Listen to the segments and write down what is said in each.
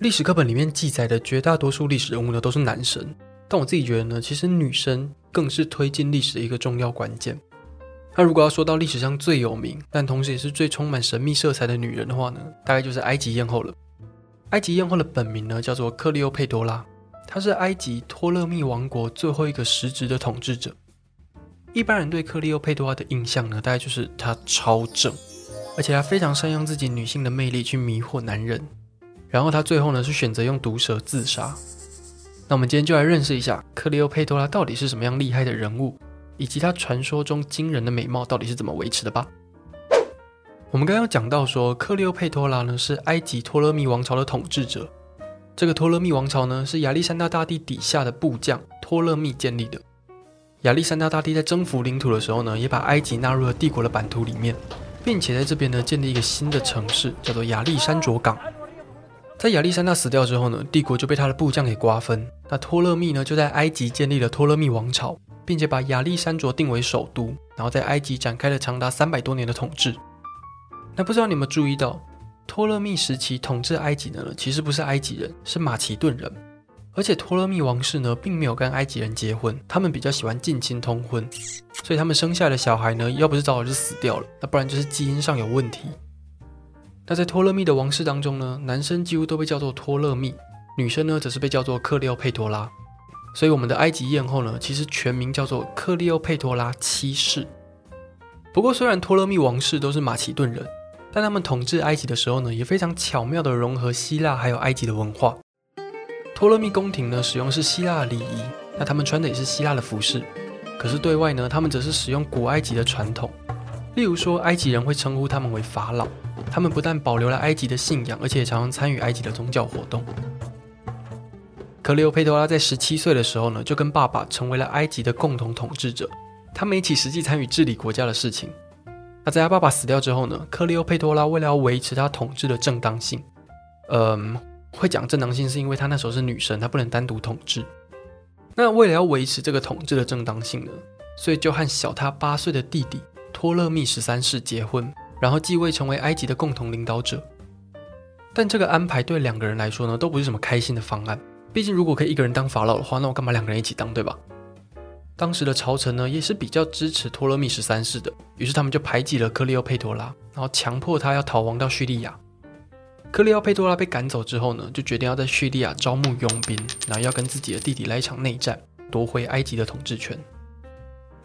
历史课本里面记载的绝大多数历史人物呢，都是男生，但我自己觉得呢，其实女生更是推进历史的一个重要关键。那如果要说到历史上最有名，但同时也是最充满神秘色彩的女人的话呢，大概就是埃及艳后了。埃及艳后的本名呢，叫做克利欧佩多拉，她是埃及托勒密王国最后一个实职的统治者。一般人对克利欧佩多拉的印象呢，大概就是她超正，而且她非常善用自己女性的魅力去迷惑男人。然后他最后呢，是选择用毒蛇自杀。那我们今天就来认识一下克利欧佩托拉到底是什么样厉害的人物，以及他传说中惊人的美貌到底是怎么维持的吧。我们刚刚讲到说，克利欧佩托拉呢是埃及托勒密王朝的统治者。这个托勒密王朝呢是亚历山大大帝底下的部将托勒密建立的。亚历山大大帝在征服领土的时候呢，也把埃及纳入了帝国的版图里面，并且在这边呢建立一个新的城市，叫做亚历山卓港。在亚历山大死掉之后呢，帝国就被他的部将给瓜分。那托勒密呢，就在埃及建立了托勒密王朝，并且把亚历山卓定为首都，然后在埃及展开了长达三百多年的统治。那不知道你有没有注意到，托勒密时期统治埃及的呢，其实不是埃及人，是马其顿人。而且托勒密王室呢，并没有跟埃及人结婚，他们比较喜欢近亲通婚，所以他们生下的小孩呢，要不是早早就死掉了，那不然就是基因上有问题。那在托勒密的王室当中呢，男生几乎都被叫做托勒密，女生呢则是被叫做克利欧佩托拉。所以我们的埃及艳后呢，其实全名叫做克利欧佩托拉七世。不过虽然托勒密王室都是马其顿人，但他们统治埃及的时候呢，也非常巧妙地融合希腊还有埃及的文化。托勒密宫廷呢，使用是希腊礼仪，那他们穿的也是希腊的服饰，可是对外呢，他们则是使用古埃及的传统。例如说，埃及人会称呼他们为法老。他们不但保留了埃及的信仰，而且常常参与埃及的宗教活动。克利欧佩托拉在十七岁的时候呢，就跟爸爸成为了埃及的共同统治者。他们一起实际参与治理国家的事情。那在他爸爸死掉之后呢，克利欧佩托拉为了要维持他统治的正当性，嗯，会讲正当性是因为他那时候是女生，她不能单独统治。那为了要维持这个统治的正当性呢，所以就和小他八岁的弟弟。托勒密十三世结婚，然后继位成为埃及的共同领导者。但这个安排对两个人来说呢，都不是什么开心的方案。毕竟，如果可以一个人当法老的话，那我干嘛两个人一起当，对吧？当时的朝臣呢，也是比较支持托勒密十三世的，于是他们就排挤了克利欧佩托拉，然后强迫他要逃亡到叙利亚。克利欧佩托拉被赶走之后呢，就决定要在叙利亚招募佣兵，然后要跟自己的弟弟来一场内战，夺回埃及的统治权。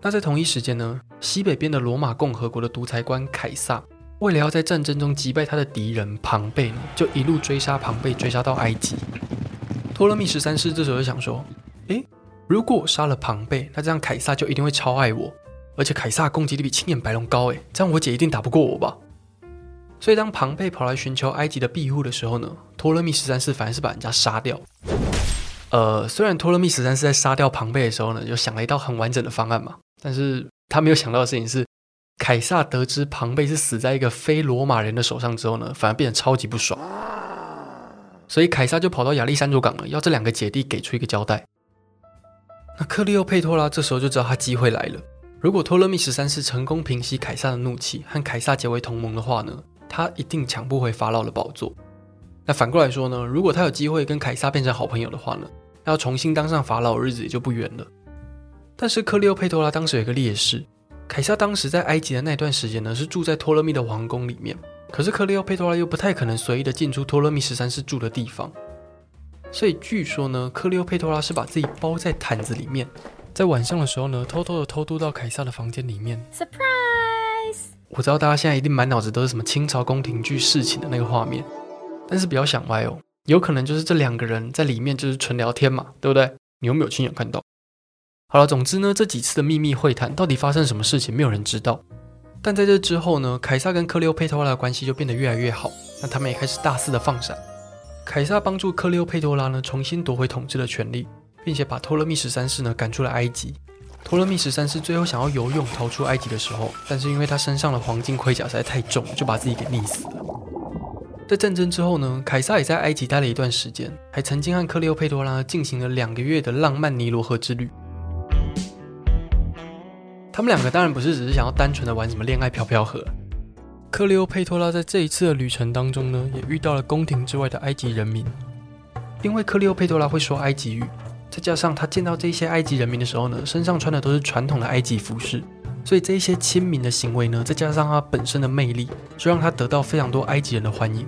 那在同一时间呢，西北边的罗马共和国的独裁官凯撒，为了要在战争中击败他的敌人庞贝呢，就一路追杀庞贝，追杀到埃及。托勒密十三世这时候就想说：“诶，如果我杀了庞贝，那这样凯撒就一定会超爱我，而且凯撒攻击力比青眼白龙高，诶，这样我姐一定打不过我吧？”所以当庞贝跑来寻求埃及的庇护的时候呢，托勒密十三世反而是把人家杀掉。呃，虽然托勒密十三世在杀掉庞贝的时候呢，就想了一道很完整的方案嘛。但是他没有想到的事情是，凯撒得知庞贝是死在一个非罗马人的手上之后呢，反而变得超级不爽。所以凯撒就跑到亚历山卓港了，要这两个姐弟给出一个交代。那克利欧佩托拉这时候就知道他机会来了。如果托勒密十三世成功平息凯撒的怒气，和凯撒结为同盟的话呢，他一定抢不回法老的宝座。那反过来说呢，如果他有机会跟凯撒变成好朋友的话呢，要重新当上法老的日子也就不远了。但是克利欧佩托拉当时有一个劣势，凯撒当时在埃及的那段时间呢，是住在托勒密的皇宫里面。可是克利欧佩托拉又不太可能随意的进出托勒密十三世住的地方，所以据说呢，克利欧佩托拉是把自己包在毯子里面，在晚上的时候呢，偷偷的偷渡到凯撒的房间里面。Surprise！我知道大家现在一定满脑子都是什么清朝宫廷剧侍寝的那个画面，但是不要想歪哦，有可能就是这两个人在里面就是纯聊天嘛，对不对？你有没有亲眼看到？好了，总之呢，这几次的秘密会谈到底发生什么事情，没有人知道。但在这之后呢，凯撒跟克利欧佩托拉的关系就变得越来越好，那他们也开始大肆的放闪。凯撒帮助克利欧佩托拉呢重新夺回统治的权利，并且把托勒密十三世呢赶出了埃及。托勒密十三世最后想要游泳逃出埃及的时候，但是因为他身上的黄金盔甲实在太重，就把自己给溺死了。在战争之后呢，凯撒也在埃及待了一段时间，还曾经和克利欧佩托拉进行了两个月的浪漫尼罗河之旅。他们两个当然不是只是想要单纯的玩什么恋爱飘飘河。克利欧佩托拉在这一次的旅程当中呢，也遇到了宫廷之外的埃及人民。因为克利欧佩托拉会说埃及语，再加上他见到这些埃及人民的时候呢，身上穿的都是传统的埃及服饰，所以这一些亲民的行为呢，再加上他本身的魅力，就让他得到非常多埃及人的欢迎。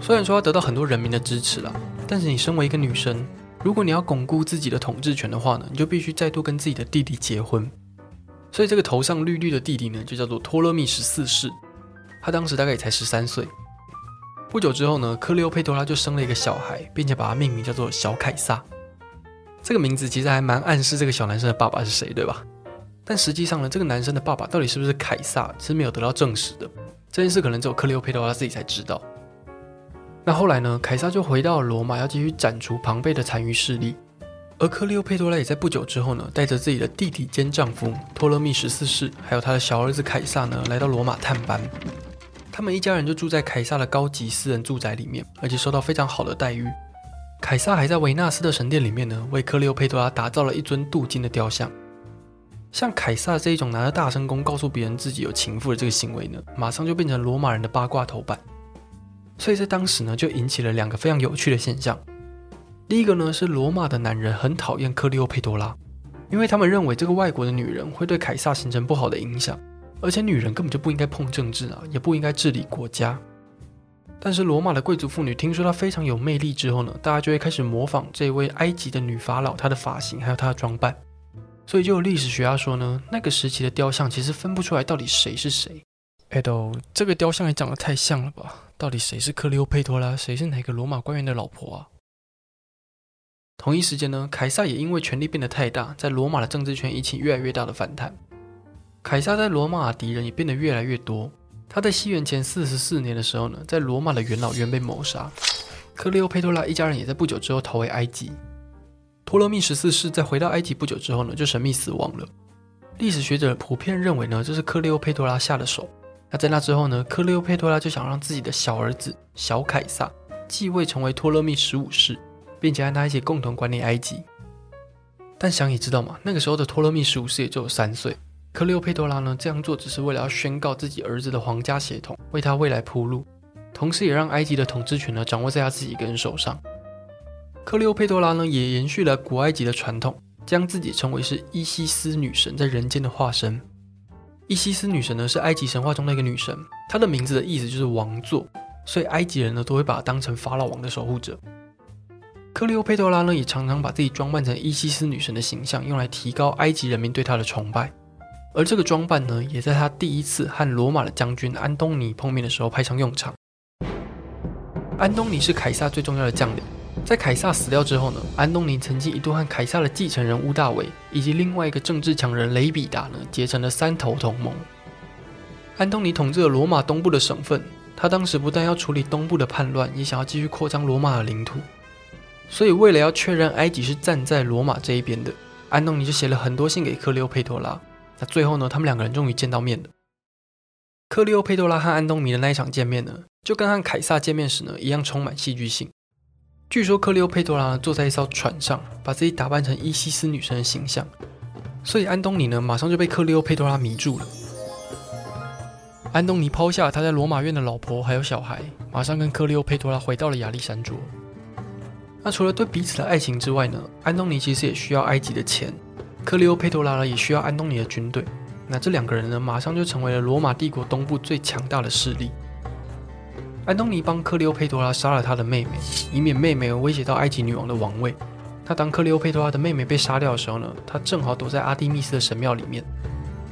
虽然说他得到很多人民的支持了，但是你身为一个女生，如果你要巩固自己的统治权的话呢，你就必须再度跟自己的弟弟结婚。所以这个头上绿绿的弟弟呢，就叫做托勒密十四世。他当时大概也才十三岁。不久之后呢，克利欧佩托拉就生了一个小孩，并且把他命名叫做小凯撒。这个名字其实还蛮暗示这个小男生的爸爸是谁，对吧？但实际上呢，这个男生的爸爸到底是不是凯撒，是没有得到证实的。这件事可能只有克利欧佩托拉自己才知道。那后来呢，凯撒就回到罗马，要继续斩除庞贝的残余势力。而克利欧佩托拉也在不久之后呢，带着自己的弟弟兼丈夫托勒密十四世，还有他的小儿子凯撒呢，来到罗马探班。他们一家人就住在凯撒的高级私人住宅里面，而且受到非常好的待遇。凯撒还在维纳斯的神殿里面呢，为克利欧佩托拉打造了一尊镀金的雕像。像凯撒这一种拿着大声公告诉别人自己有情妇的这个行为呢，马上就变成罗马人的八卦头版。所以在当时呢，就引起了两个非常有趣的现象。第一个呢，是罗马的男人很讨厌克利欧佩多拉，因为他们认为这个外国的女人会对凯撒形成不好的影响，而且女人根本就不应该碰政治啊，也不应该治理国家。但是罗马的贵族妇女听说她非常有魅力之后呢，大家就会开始模仿这位埃及的女法老她的发型还有她的装扮，所以就有历史学家说呢，那个时期的雕像其实分不出来到底谁是谁。哎都，这个雕像也长得太像了吧？到底谁是克利欧佩托拉，谁是哪个罗马官员的老婆啊？同一时间呢，凯撒也因为权力变得太大，在罗马的政治圈引起越来越大的反弹。凯撒在罗马的敌人也变得越来越多。他在西元前四十四年的时候呢，在罗马的元老院被谋杀。克利欧佩托拉一家人也在不久之后逃回埃及。托勒密十四世在回到埃及不久之后呢，就神秘死亡了。历史学者普遍认为呢，这是克利欧佩托拉下的手。那在那之后呢，克利欧佩托拉就想让自己的小儿子小凯撒继位成为托勒密十五世。并且和他一起共同管理埃及，但想也知道嘛，那个时候的托勒密十五世也只有三岁。克利欧佩托拉呢，这样做只是为了要宣告自己儿子的皇家血统，为他未来铺路，同时也让埃及的统治权呢掌握在他自己一个人手上。克利欧佩托拉呢，也延续了古埃及的传统，将自己称为是伊西斯女神在人间的化身。伊西斯女神呢，是埃及神话中的一个女神，她的名字的意思就是王座，所以埃及人呢都会把她当成法老王的守护者。克利欧佩托拉呢，也常常把自己装扮成伊西斯女神的形象，用来提高埃及人民对她的崇拜。而这个装扮呢，也在她第一次和罗马的将军安东尼碰面的时候派上用场。安东尼是凯撒最重要的将领，在凯撒死掉之后呢，安东尼曾经一度和凯撒的继承人屋大维以及另外一个政治强人雷比达呢结成了三头同盟。安东尼统治了罗马东部的省份，他当时不但要处理东部的叛乱，也想要继续扩张罗马的领土。所以，为了要确认埃及是站在罗马这一边的，安东尼就写了很多信给克利欧佩托拉。那最后呢，他们两个人终于见到面了。克利欧佩托拉和安东尼的那一场见面呢，就跟和凯撒见面时呢一样，充满戏剧性。据说克利欧佩托拉坐在一艘船上，把自己打扮成伊西斯女神的形象，所以安东尼呢马上就被克利欧佩托拉迷住了。安东尼抛下他在罗马院的老婆还有小孩，马上跟克利欧佩托拉回到了亚历山卓。那除了对彼此的爱情之外呢，安东尼其实也需要埃及的钱，克利欧佩托拉呢也需要安东尼的军队。那这两个人呢，马上就成为了罗马帝国东部最强大的势力。安东尼帮克利欧佩托拉杀了他的妹妹，以免妹妹威胁到埃及女王的王位。那当克利欧佩托拉的妹妹被杀掉的时候呢，他正好躲在阿蒂密斯的神庙里面。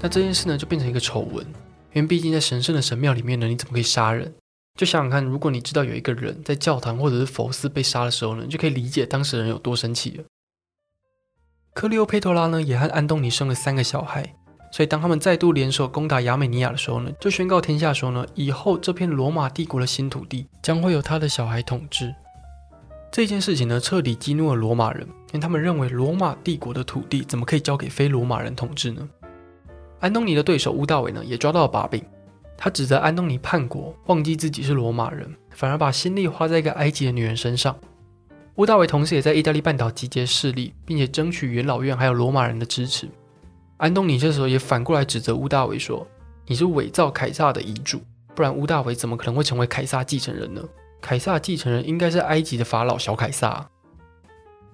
那这件事呢，就变成一个丑闻。因为毕竟在神圣的神庙里面呢，你怎么可以杀人？就想想看，如果你知道有一个人在教堂或者是佛寺被杀的时候呢，你就可以理解当事人有多生气了。克利欧佩托拉呢，也和安东尼生了三个小孩，所以当他们再度联手攻打亚美尼亚的时候呢，就宣告天下说呢，以后这片罗马帝国的新土地将会由他的小孩统治。这件事情呢，彻底激怒了罗马人，因为他们认为罗马帝国的土地怎么可以交给非罗马人统治呢？安东尼的对手乌大维呢，也抓到了把柄。他指责安东尼叛国，忘记自己是罗马人，反而把心力花在一个埃及的女人身上。屋大维同时也在意大利半岛集结势力，并且争取元老院还有罗马人的支持。安东尼这时候也反过来指责屋大维说：“你是伪造凯撒的遗嘱，不然屋大维怎么可能会成为凯撒继承人呢？凯撒继承人应该是埃及的法老小凯撒。”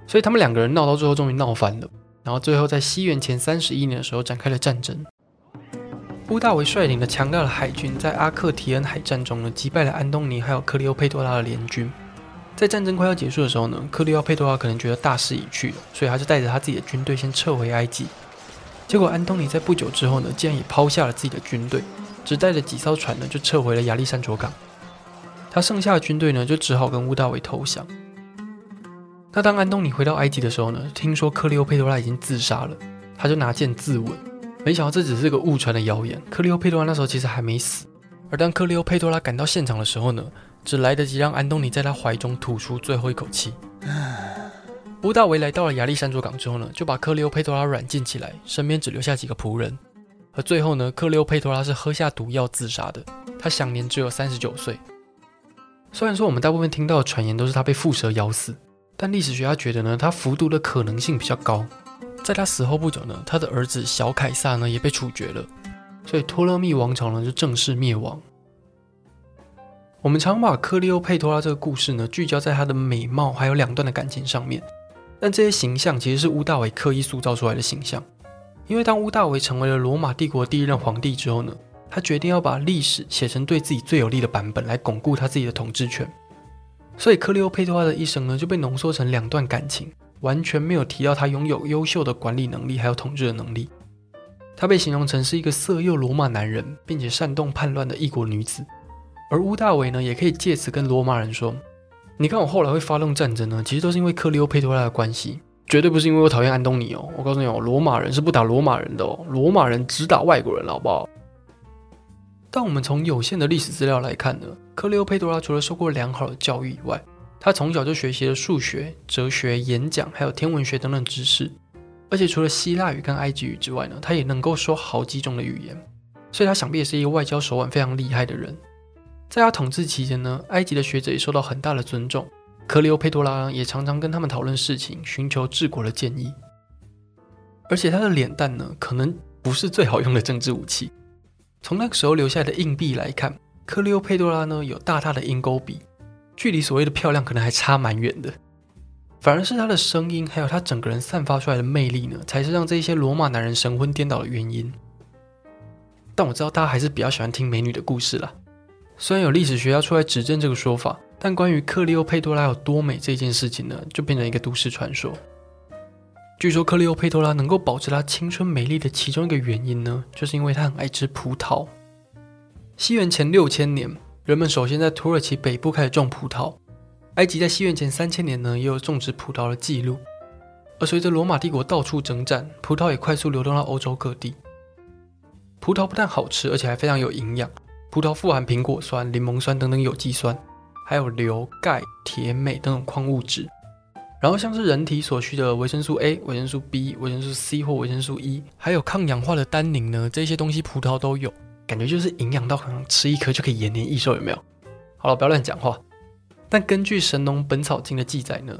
所以他们两个人闹到最后终于闹翻了，然后最后在西元前三十一年的时候展开了战争。屋大维率领的强大的海军在阿克提恩海战中呢，击败了安东尼还有克利欧佩托拉的联军。在战争快要结束的时候呢，克利欧佩托拉可能觉得大势已去，所以他就带着他自己的军队先撤回埃及。结果安东尼在不久之后呢，竟然也抛下了自己的军队，只带着几艘船呢，就撤回了亚历山卓港。他剩下的军队呢，就只好跟屋大维投降。那当安东尼回到埃及的时候呢，听说克利欧佩托拉已经自杀了，他就拿剑自刎。没想到这只是个误传的谣言，克利欧佩托拉那时候其实还没死。而当克利欧佩托拉赶到现场的时候呢，只来得及让安东尼在他怀中吐出最后一口气。屋大维来到了亚历山卓港之后呢，就把克利欧佩托拉软禁起来，身边只留下几个仆人。而最后呢，克利欧佩托拉是喝下毒药自杀的，他享年只有三十九岁。虽然说我们大部分听到的传言都是他被蝮蛇咬死，但历史学家觉得呢，他服毒的可能性比较高。在他死后不久呢，他的儿子小凯撒呢也被处决了，所以托勒密王朝呢就正式灭亡。我们常把克利欧佩托拉这个故事呢聚焦在她的美貌还有两段的感情上面，但这些形象其实是屋大维刻意塑造出来的形象。因为当屋大维成为了罗马帝国第一任皇帝之后呢，他决定要把历史写成对自己最有利的版本，来巩固他自己的统治权。所以克利欧佩托拉的一生呢就被浓缩成两段感情。完全没有提到她拥有优秀的管理能力，还有统治的能力。她被形容成是一个色诱罗马男人，并且煽动叛乱的异国女子。而屋大维呢，也可以借此跟罗马人说：“你看我后来会发动战争呢，其实都是因为克利欧佩托拉的关系，绝对不是因为我讨厌安东尼哦。我告诉你哦，罗马人是不打罗马人的哦，罗马人只打外国人，好不好？”但我们从有限的历史资料来看呢，克利欧佩托拉除了受过良好的教育以外，他从小就学习了数学、哲学、演讲，还有天文学等等知识，而且除了希腊语跟埃及语之外呢，他也能够说好几种的语言，所以他想必也是一个外交手腕非常厉害的人。在他统治期间呢，埃及的学者也受到很大的尊重，克利欧佩托拉也常常跟他们讨论事情，寻求治国的建议。而且他的脸蛋呢，可能不是最好用的政治武器。从那个时候留下来的硬币来看，克利欧佩托拉呢有大大的鹰钩鼻。距离所谓的漂亮可能还差蛮远的，反而是她的声音，还有她整个人散发出来的魅力呢，才是让这些罗马男人神魂颠倒的原因。但我知道大家还是比较喜欢听美女的故事啦。虽然有历史学家出来指证这个说法，但关于克利欧佩托拉有多美这件事情呢，就变成一个都市传说。据说克利欧佩托拉能够保持她青春美丽的其中一个原因呢，就是因为她很爱吃葡萄。西元前六千年。人们首先在土耳其北部开始种葡萄，埃及在西元前三千年呢也有种植葡萄的记录，而随着罗马帝国到处征战，葡萄也快速流动到欧洲各地。葡萄不但好吃，而且还非常有营养。葡萄富含苹果酸、柠檬酸等等有机酸，还有硫、钙、铁、镁等等矿物质。然后像是人体所需的维生素 A、维生素 B、维生素 C 或维生素 E，还有抗氧化的单宁呢，这些东西葡萄都有。感觉就是营养到可能吃一颗就可以延年益寿，有没有？好了，不要乱讲话。但根据《神农本草经》的记载呢，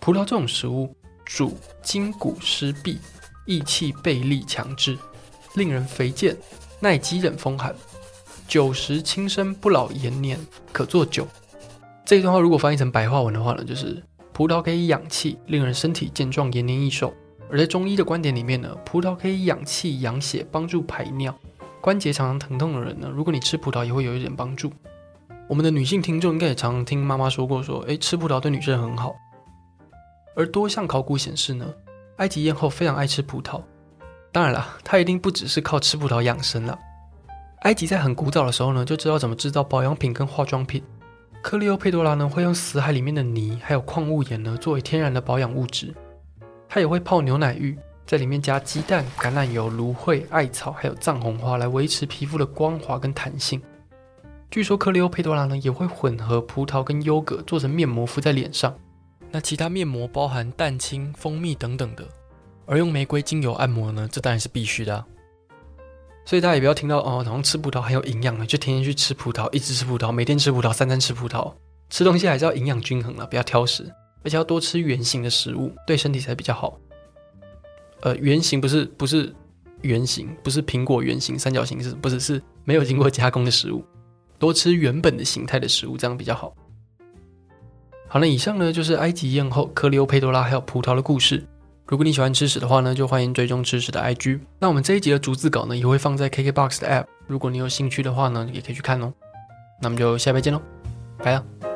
葡萄这种食物主筋骨湿痹、益气备力、强志，令人肥健，耐饥忍风寒，久食轻身不老延年，可做酒。这一段话如果翻译成白话文的话呢，就是葡萄可以养气，令人身体健壮、延年益寿。而在中医的观点里面呢，葡萄可以养气、养血，帮助排尿。关节常常疼痛的人呢，如果你吃葡萄也会有一点帮助。我们的女性听众应该也常常听妈妈说过说，说诶，吃葡萄对女生很好。而多项考古显示呢，埃及艳后非常爱吃葡萄。当然了，她一定不只是靠吃葡萄养生了。埃及在很古早的时候呢，就知道怎么制造保养品跟化妆品。克利欧佩多拉呢，会用死海里面的泥还有矿物盐呢，作为天然的保养物质。它也会泡牛奶浴，在里面加鸡蛋、橄榄油、芦荟、艾草还有藏红花来维持皮肤的光滑跟弹性。据说克利欧佩多拉呢，也会混合葡萄跟优格做成面膜敷在脸上。那其他面膜包含蛋清、蜂蜜等等的，而用玫瑰精油按摩呢，这当然是必须的啊。所以大家也不要听到哦，好像吃葡萄很有营养呢，就天天去吃葡萄，一直吃葡萄，每天吃葡萄，三餐吃葡萄。吃东西还是要营养均衡了，不要挑食，而且要多吃圆形的食物，对身体才比较好。呃，圆形不是不是圆形，不是苹果圆形、三角形，是不是是没有经过加工的食物？多吃原本的形态的食物，这样比较好。好，了以上呢就是埃及艳后克利欧佩多拉还有葡萄的故事。如果你喜欢吃屎的话呢，就欢迎追踪吃屎的 IG。那我们这一集的逐字稿呢，也会放在 KKBOX 的 App。如果你有兴趣的话呢，也可以去看哦。那我们就下回见喽，拜了。